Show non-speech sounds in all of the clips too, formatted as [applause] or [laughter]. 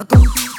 Agora.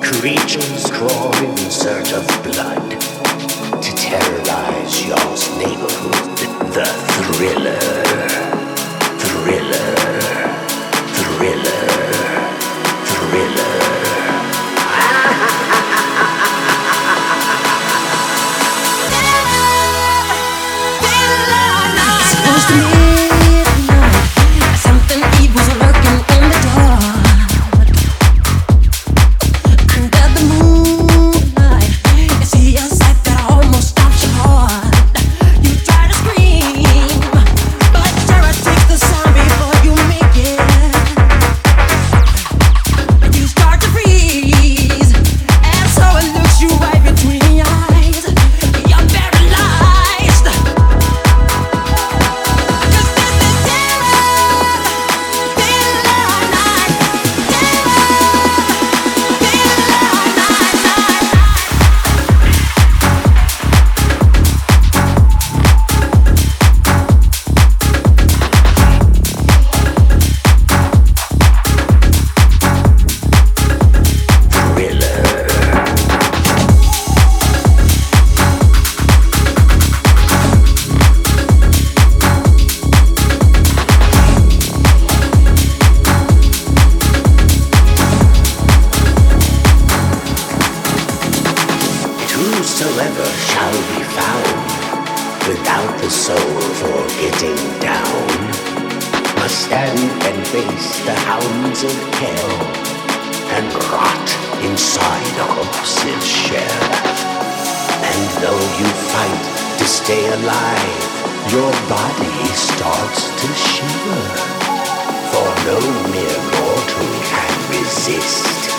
Creatures crawl in search of blood to terrorize your neighborhood. The thriller, thriller, thriller, thriller. [laughs] Supposed to mean whatsoever shall be found without the soul for getting down must stand and face the hounds of hell and rot inside a corpse's shell. And though you fight to stay alive, your body starts to shiver, for no mere mortal can resist.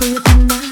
you're not